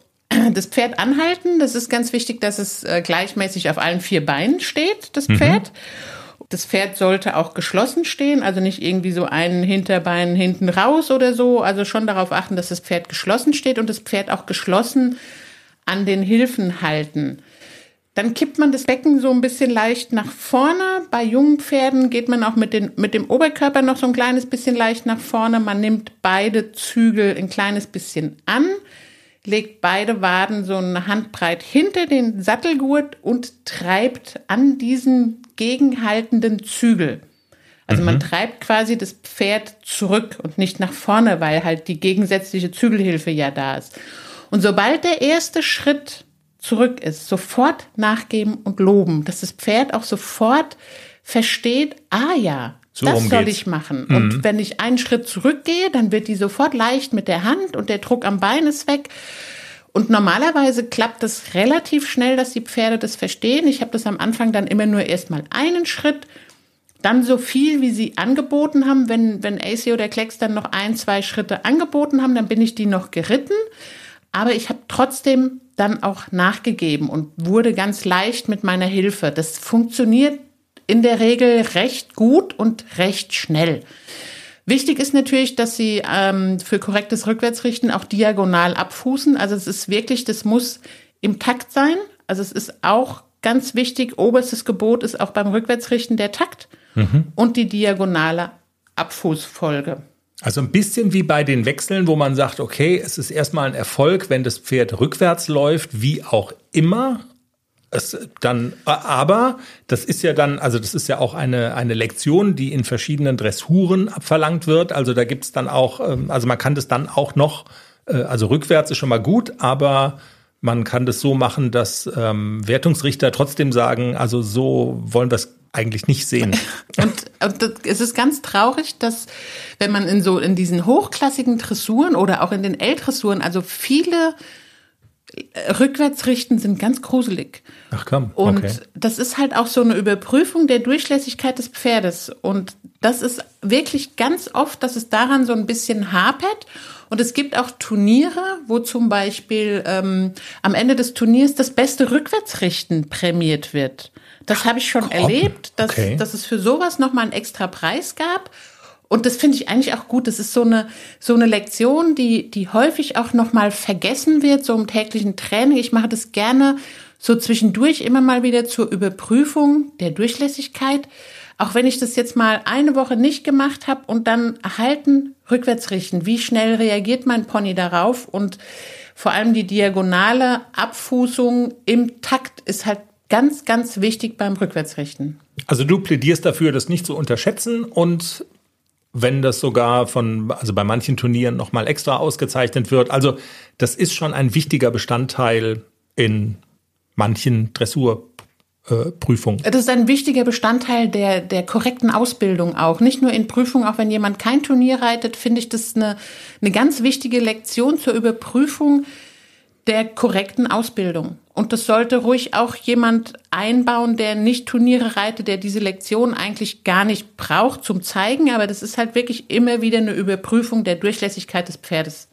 das Pferd anhalten, das ist ganz wichtig, dass es äh, gleichmäßig auf allen vier Beinen steht, das mhm. Pferd. Mhm. Das Pferd sollte auch geschlossen stehen, also nicht irgendwie so ein Hinterbein hinten raus oder so. Also schon darauf achten, dass das Pferd geschlossen steht und das Pferd auch geschlossen an den Hilfen halten. Dann kippt man das Becken so ein bisschen leicht nach vorne. Bei jungen Pferden geht man auch mit, den, mit dem Oberkörper noch so ein kleines bisschen leicht nach vorne. Man nimmt beide Zügel ein kleines bisschen an legt beide Waden so eine Handbreit hinter den Sattelgurt und treibt an diesen gegenhaltenden Zügel. Also mhm. man treibt quasi das Pferd zurück und nicht nach vorne, weil halt die gegensätzliche Zügelhilfe ja da ist. Und sobald der erste Schritt zurück ist, sofort nachgeben und loben, dass das Pferd auch sofort versteht, ah ja, so das soll ich machen. Mhm. Und wenn ich einen Schritt zurückgehe, dann wird die sofort leicht mit der Hand und der Druck am Bein ist weg. Und normalerweise klappt es relativ schnell, dass die Pferde das verstehen. Ich habe das am Anfang dann immer nur erstmal einen Schritt, dann so viel, wie sie angeboten haben. Wenn, wenn AC oder Klecks dann noch ein, zwei Schritte angeboten haben, dann bin ich die noch geritten. Aber ich habe trotzdem dann auch nachgegeben und wurde ganz leicht mit meiner Hilfe. Das funktioniert in der Regel recht gut und recht schnell. Wichtig ist natürlich, dass Sie ähm, für korrektes Rückwärtsrichten auch diagonal abfußen. Also es ist wirklich, das muss im Takt sein. Also es ist auch ganz wichtig, oberstes Gebot ist auch beim Rückwärtsrichten der Takt mhm. und die diagonale Abfußfolge. Also ein bisschen wie bei den Wechseln, wo man sagt, okay, es ist erstmal ein Erfolg, wenn das Pferd rückwärts läuft, wie auch immer. Es dann, aber das ist ja dann, also das ist ja auch eine, eine Lektion, die in verschiedenen Dressuren abverlangt wird. Also da gibt's dann auch, ähm, also man kann das dann auch noch, äh, also rückwärts ist schon mal gut, aber man kann das so machen, dass ähm, Wertungsrichter trotzdem sagen, also so wollen wir es eigentlich nicht sehen. Und, und es ist ganz traurig, dass wenn man in so in diesen hochklassigen Dressuren oder auch in den L-Dressuren, also viele Rückwärtsrichten sind ganz gruselig. Ach komm. Okay. Und das ist halt auch so eine Überprüfung der Durchlässigkeit des Pferdes. Und das ist wirklich ganz oft, dass es daran so ein bisschen hapert. Und es gibt auch Turniere, wo zum Beispiel ähm, am Ende des Turniers das beste Rückwärtsrichten prämiert wird. Das habe ich schon Komm. erlebt, dass, okay. dass es für sowas nochmal einen extra Preis gab. Und das finde ich eigentlich auch gut. Das ist so eine, so eine Lektion, die, die häufig auch nochmal vergessen wird, so im täglichen Training. Ich mache das gerne so zwischendurch immer mal wieder zur Überprüfung der Durchlässigkeit. Auch wenn ich das jetzt mal eine Woche nicht gemacht habe und dann erhalten, rückwärts richten. Wie schnell reagiert mein Pony darauf? Und vor allem die diagonale Abfußung im Takt ist halt ganz, ganz wichtig beim Rückwärtsrichten. Also du plädierst dafür, das nicht zu unterschätzen und wenn das sogar von, also bei manchen Turnieren nochmal extra ausgezeichnet wird. Also das ist schon ein wichtiger Bestandteil in manchen Dressurprüfungen. Das ist ein wichtiger Bestandteil der, der korrekten Ausbildung auch. Nicht nur in Prüfungen, auch wenn jemand kein Turnier reitet, finde ich das eine, eine ganz wichtige Lektion zur Überprüfung der korrekten Ausbildung. Und das sollte ruhig auch jemand einbauen, der nicht Turniere reitet, der diese Lektion eigentlich gar nicht braucht zum Zeigen, aber das ist halt wirklich immer wieder eine Überprüfung der Durchlässigkeit des Pferdes.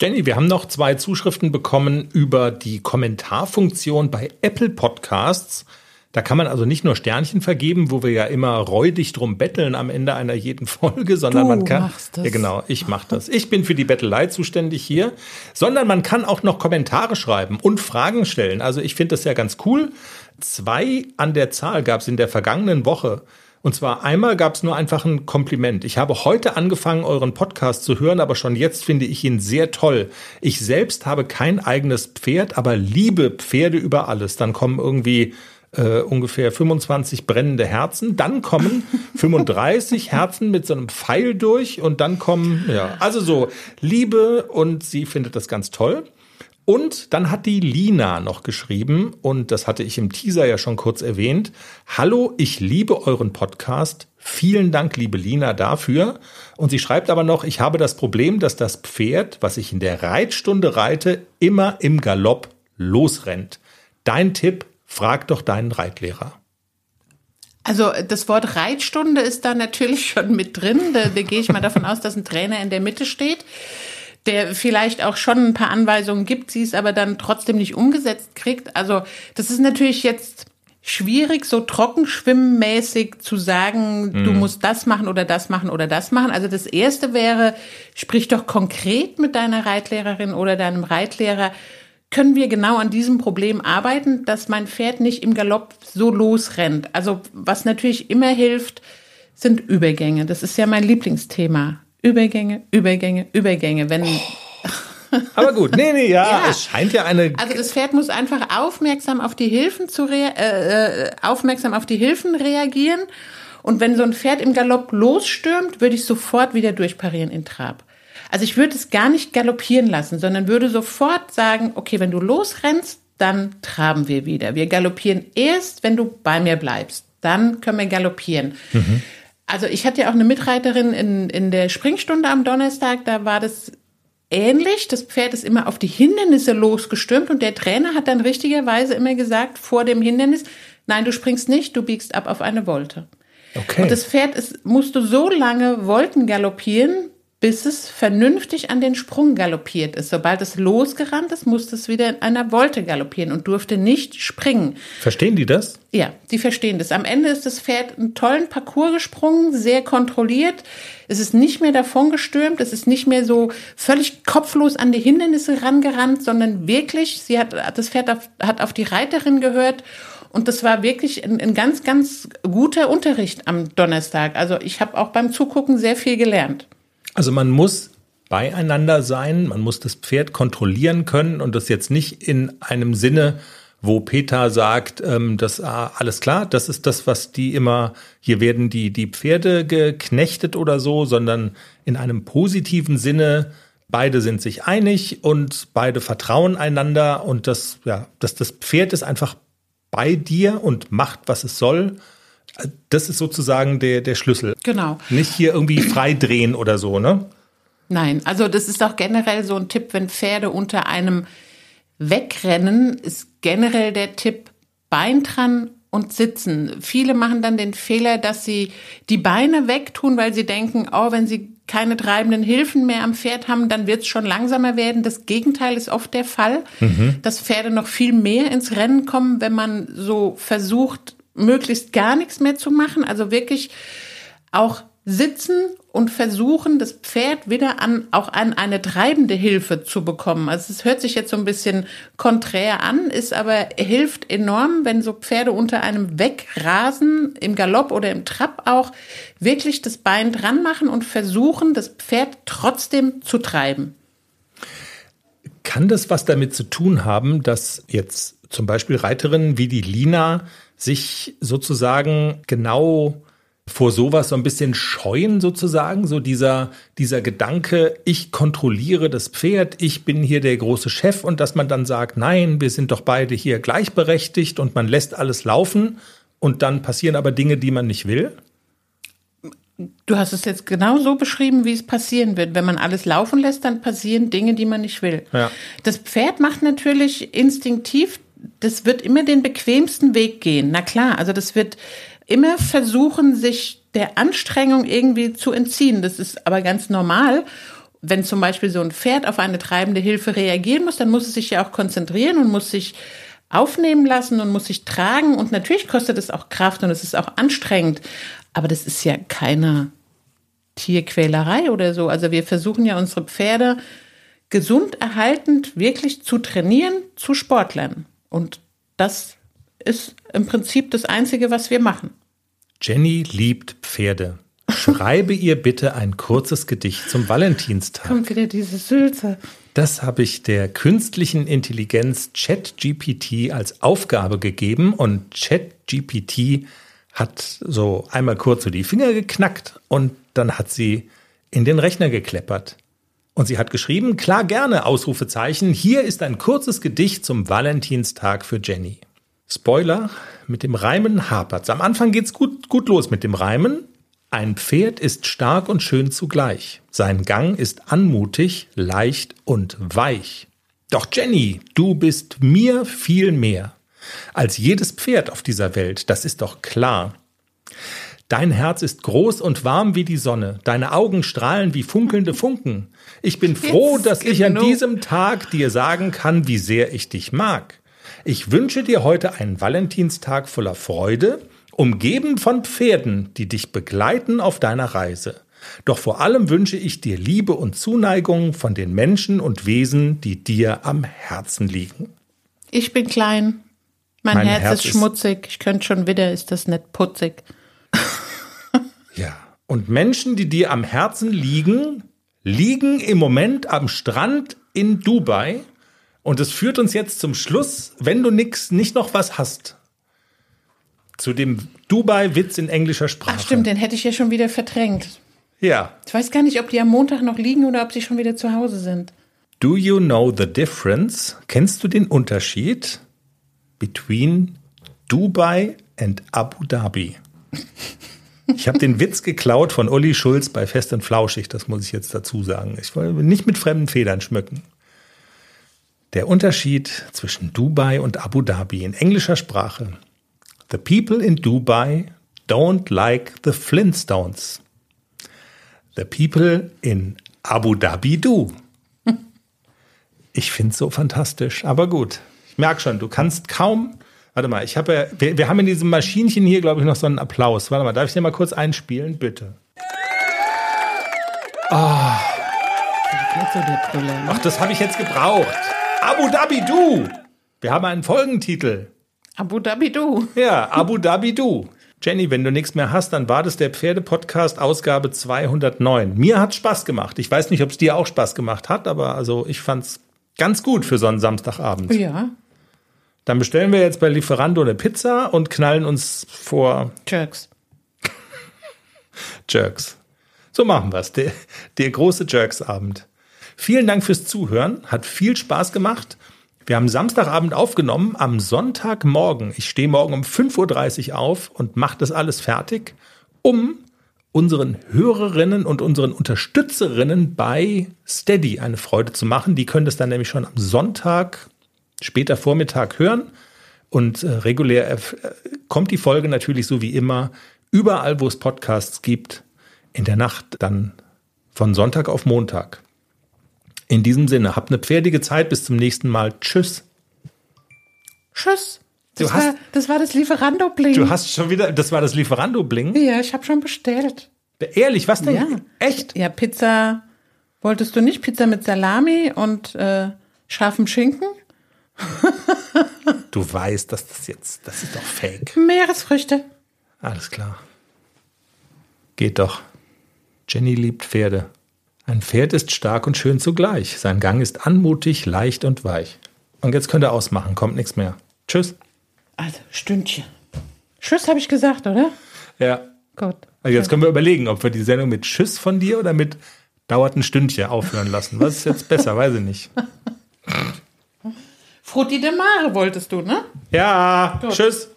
Jenny, wir haben noch zwei Zuschriften bekommen über die Kommentarfunktion bei Apple Podcasts. Da kann man also nicht nur Sternchen vergeben, wo wir ja immer räudig drum betteln am Ende einer jeden Folge, sondern Du man kann. machst das. Ja, genau, ich mache das. Ich bin für die Bettelei zuständig hier. Sondern man kann auch noch Kommentare schreiben und Fragen stellen. Also ich finde das ja ganz cool. Zwei an der Zahl gab es in der vergangenen Woche. Und zwar einmal gab es nur einfach ein Kompliment. Ich habe heute angefangen, euren Podcast zu hören, aber schon jetzt finde ich ihn sehr toll. Ich selbst habe kein eigenes Pferd, aber liebe Pferde über alles. Dann kommen irgendwie äh, ungefähr 25 brennende Herzen. Dann kommen 35 Herzen mit so einem Pfeil durch und dann kommen, ja, also so Liebe und sie findet das ganz toll. Und dann hat die Lina noch geschrieben, und das hatte ich im Teaser ja schon kurz erwähnt. Hallo, ich liebe euren Podcast. Vielen Dank, liebe Lina, dafür. Und sie schreibt aber noch, ich habe das Problem, dass das Pferd, was ich in der Reitstunde reite, immer im Galopp losrennt. Dein Tipp, frag doch deinen Reitlehrer. Also das Wort Reitstunde ist da natürlich schon mit drin. Da, da gehe ich mal davon aus, dass ein Trainer in der Mitte steht, der vielleicht auch schon ein paar Anweisungen gibt, sie es aber dann trotzdem nicht umgesetzt kriegt. Also das ist natürlich jetzt schwierig, so trockenschwimmmäßig zu sagen, du musst das machen oder das machen oder das machen. Also das erste wäre, sprich doch konkret mit deiner Reitlehrerin oder deinem Reitlehrer. Können wir genau an diesem Problem arbeiten, dass mein Pferd nicht im Galopp so losrennt? Also was natürlich immer hilft, sind Übergänge. Das ist ja mein Lieblingsthema. Übergänge, Übergänge, Übergänge. Wenn Aber gut, nee, nee, ja, Ja. es scheint ja eine. also das Pferd muss einfach aufmerksam auf die Hilfen zu äh, äh, aufmerksam auf die Hilfen reagieren. Und wenn so ein Pferd im Galopp losstürmt, würde ich sofort wieder durchparieren in Trab. Also ich würde es gar nicht galoppieren lassen, sondern würde sofort sagen, okay, wenn du losrennst, dann traben wir wieder. Wir galoppieren erst, wenn du bei mir bleibst. Dann können wir galoppieren. Also ich hatte ja auch eine Mitreiterin in, in der Springstunde am Donnerstag, da war das ähnlich. Das Pferd ist immer auf die Hindernisse losgestürmt und der Trainer hat dann richtigerweise immer gesagt, vor dem Hindernis, nein, du springst nicht, du biegst ab auf eine Wolte. Okay. Und das Pferd ist, musste so lange Wolken galoppieren, bis es vernünftig an den Sprung galoppiert ist. Sobald es losgerannt ist, musste es wieder in einer Wolte galoppieren und durfte nicht springen. Verstehen die das? Ja, die verstehen das. Am Ende ist das Pferd einen tollen Parcours gesprungen, sehr kontrolliert. Es ist nicht mehr davon gestürmt, es ist nicht mehr so völlig kopflos an die Hindernisse rangerannt, sondern wirklich, sie hat, das Pferd auf, hat auf die Reiterin gehört und das war wirklich ein, ein ganz, ganz guter Unterricht am Donnerstag. Also ich habe auch beim Zugucken sehr viel gelernt. Also man muss beieinander sein, man muss das Pferd kontrollieren können und das jetzt nicht in einem Sinne, wo Peter sagt, ähm, das ah, alles klar, das ist das, was die immer, hier werden die, die Pferde geknechtet oder so, sondern in einem positiven Sinne, beide sind sich einig und beide vertrauen einander und das, ja, das, das Pferd ist einfach bei dir und macht, was es soll. Das ist sozusagen der, der Schlüssel. Genau. Nicht hier irgendwie frei drehen oder so, ne? Nein, also das ist auch generell so ein Tipp, wenn Pferde unter einem wegrennen, ist generell der Tipp Bein dran und sitzen. Viele machen dann den Fehler, dass sie die Beine wegtun, weil sie denken, oh, wenn sie keine treibenden Hilfen mehr am Pferd haben, dann wird es schon langsamer werden. Das Gegenteil ist oft der Fall, dass Pferde noch viel mehr ins Rennen kommen, wenn man so versucht, möglichst gar nichts mehr zu machen. Also wirklich auch sitzen und versuchen, das Pferd wieder an, auch an eine treibende Hilfe zu bekommen. Also es hört sich jetzt so ein bisschen konträr an, ist aber, hilft enorm, wenn so Pferde unter einem wegrasen, im Galopp oder im Trab auch, wirklich das Bein dran machen und versuchen, das Pferd trotzdem zu treiben. Kann das was damit zu tun haben, dass jetzt zum Beispiel Reiterinnen wie die Lina sich sozusagen genau vor sowas so ein bisschen scheuen sozusagen, so dieser, dieser Gedanke, ich kontrolliere das Pferd, ich bin hier der große Chef und dass man dann sagt, nein, wir sind doch beide hier gleichberechtigt und man lässt alles laufen und dann passieren aber Dinge, die man nicht will? Du hast es jetzt genau so beschrieben, wie es passieren wird. Wenn man alles laufen lässt, dann passieren Dinge, die man nicht will. Ja. Das Pferd macht natürlich instinktiv, das wird immer den bequemsten Weg gehen. Na klar, also das wird immer versuchen, sich der Anstrengung irgendwie zu entziehen. Das ist aber ganz normal. wenn zum Beispiel so ein Pferd auf eine treibende Hilfe reagieren muss, dann muss es sich ja auch konzentrieren und muss sich aufnehmen lassen und muss sich tragen. Und natürlich kostet es auch Kraft und es ist auch anstrengend. Aber das ist ja keine Tierquälerei oder so. Also wir versuchen ja unsere Pferde gesund erhaltend wirklich zu trainieren zu Sportlern. Und das ist im Prinzip das Einzige, was wir machen. Jenny liebt Pferde. Schreibe ihr bitte ein kurzes Gedicht zum Valentinstag. Kommt wieder diese Sülze. Das habe ich der künstlichen Intelligenz ChatGPT als Aufgabe gegeben und ChatGPT hat so einmal kurz so die Finger geknackt und dann hat sie in den Rechner gekleppert. Und sie hat geschrieben, klar gerne, Ausrufezeichen, hier ist ein kurzes Gedicht zum Valentinstag für Jenny. Spoiler, mit dem Reimen hapert's. Am Anfang geht's gut, gut los mit dem Reimen. Ein Pferd ist stark und schön zugleich. Sein Gang ist anmutig, leicht und weich. Doch Jenny, du bist mir viel mehr als jedes Pferd auf dieser Welt, das ist doch klar. Dein Herz ist groß und warm wie die Sonne, deine Augen strahlen wie funkelnde Funken. Ich bin froh, Jetzt dass ich an genug. diesem Tag dir sagen kann, wie sehr ich dich mag. Ich wünsche dir heute einen Valentinstag voller Freude, umgeben von Pferden, die dich begleiten auf deiner Reise. Doch vor allem wünsche ich dir Liebe und Zuneigung von den Menschen und Wesen, die dir am Herzen liegen. Ich bin klein. Mein, Mein Herz, Herz ist ist- schmutzig. Ich könnte schon wieder, ist das nicht putzig. Ja. Und Menschen, die dir am Herzen liegen, liegen im Moment am Strand in Dubai. Und es führt uns jetzt zum Schluss, wenn du nix, nicht noch was hast. Zu dem Dubai-Witz in englischer Sprache. Ach stimmt, den hätte ich ja schon wieder verdrängt. Ja. Ich weiß gar nicht, ob die am Montag noch liegen oder ob sie schon wieder zu Hause sind. Do you know the difference? Kennst du den Unterschied between Dubai and Abu Dhabi? Ich habe den Witz geklaut von Uli Schulz bei Fest und Flauschig, das muss ich jetzt dazu sagen. Ich wollte nicht mit fremden Federn schmücken. Der Unterschied zwischen Dubai und Abu Dhabi in englischer Sprache. The people in Dubai don't like the Flintstones. The people in Abu Dhabi do. Ich finde es so fantastisch, aber gut. Ich merke schon, du kannst kaum. Warte mal, ich habe ja, wir, wir haben in diesem Maschinchen hier, glaube ich, noch so einen Applaus. Warte mal, darf ich den mal kurz einspielen, bitte? Ne? Ach, das habe ich jetzt gebraucht. Abu Dhabi Du. Wir haben einen Folgentitel. Abu Dhabi du. Ja, Abu Dhabi Du. Jenny, wenn du nichts mehr hast, dann war das der Pferdepodcast Ausgabe 209. Mir hat Spaß gemacht. Ich weiß nicht, ob es dir auch Spaß gemacht hat, aber also ich fand's ganz gut für so einen Samstagabend. Ja, Dann bestellen wir jetzt bei Lieferando eine Pizza und knallen uns vor Jerks. Jerks. So machen wir's. Der, der große Jerks-Abend. Vielen Dank fürs Zuhören. Hat viel Spaß gemacht. Wir haben Samstagabend aufgenommen, am Sonntagmorgen. Ich stehe morgen um 5.30 Uhr auf und mache das alles fertig, um unseren Hörerinnen und unseren Unterstützerinnen bei Steady eine Freude zu machen. Die können das dann nämlich schon am Sonntag, später Vormittag hören. Und äh, regulär äh, kommt die Folge natürlich so wie immer überall, wo es Podcasts gibt, in der Nacht dann von Sonntag auf Montag. In diesem Sinne, habt eine pferdige Zeit. Bis zum nächsten Mal. Tschüss. Tschüss. Das, hast- war, das war das Lieferando-Bling. Du hast schon wieder, das war das Lieferando-Bling. ja, ich habe schon bestellt. Ehrlich, was denn? Ja. Echt? Ja, Pizza. Wolltest du nicht Pizza mit Salami und äh, scharfem Schinken? Du weißt, dass das jetzt, das ist doch fake. Meeresfrüchte. Alles klar. Geht doch. Jenny liebt Pferde. Ein Pferd ist stark und schön zugleich. Sein Gang ist anmutig, leicht und weich. Und jetzt könnt ihr ausmachen, kommt nichts mehr. Tschüss. Also, Stündchen. Tschüss, habe ich gesagt, oder? Ja. Gut. Also jetzt können wir überlegen, ob wir die Sendung mit Tschüss von dir oder mit dauert ein Stündchen aufhören lassen. Was ist jetzt besser? Weiß ich nicht. Frutti de Mare wolltest du, ne? Ja, tschüss.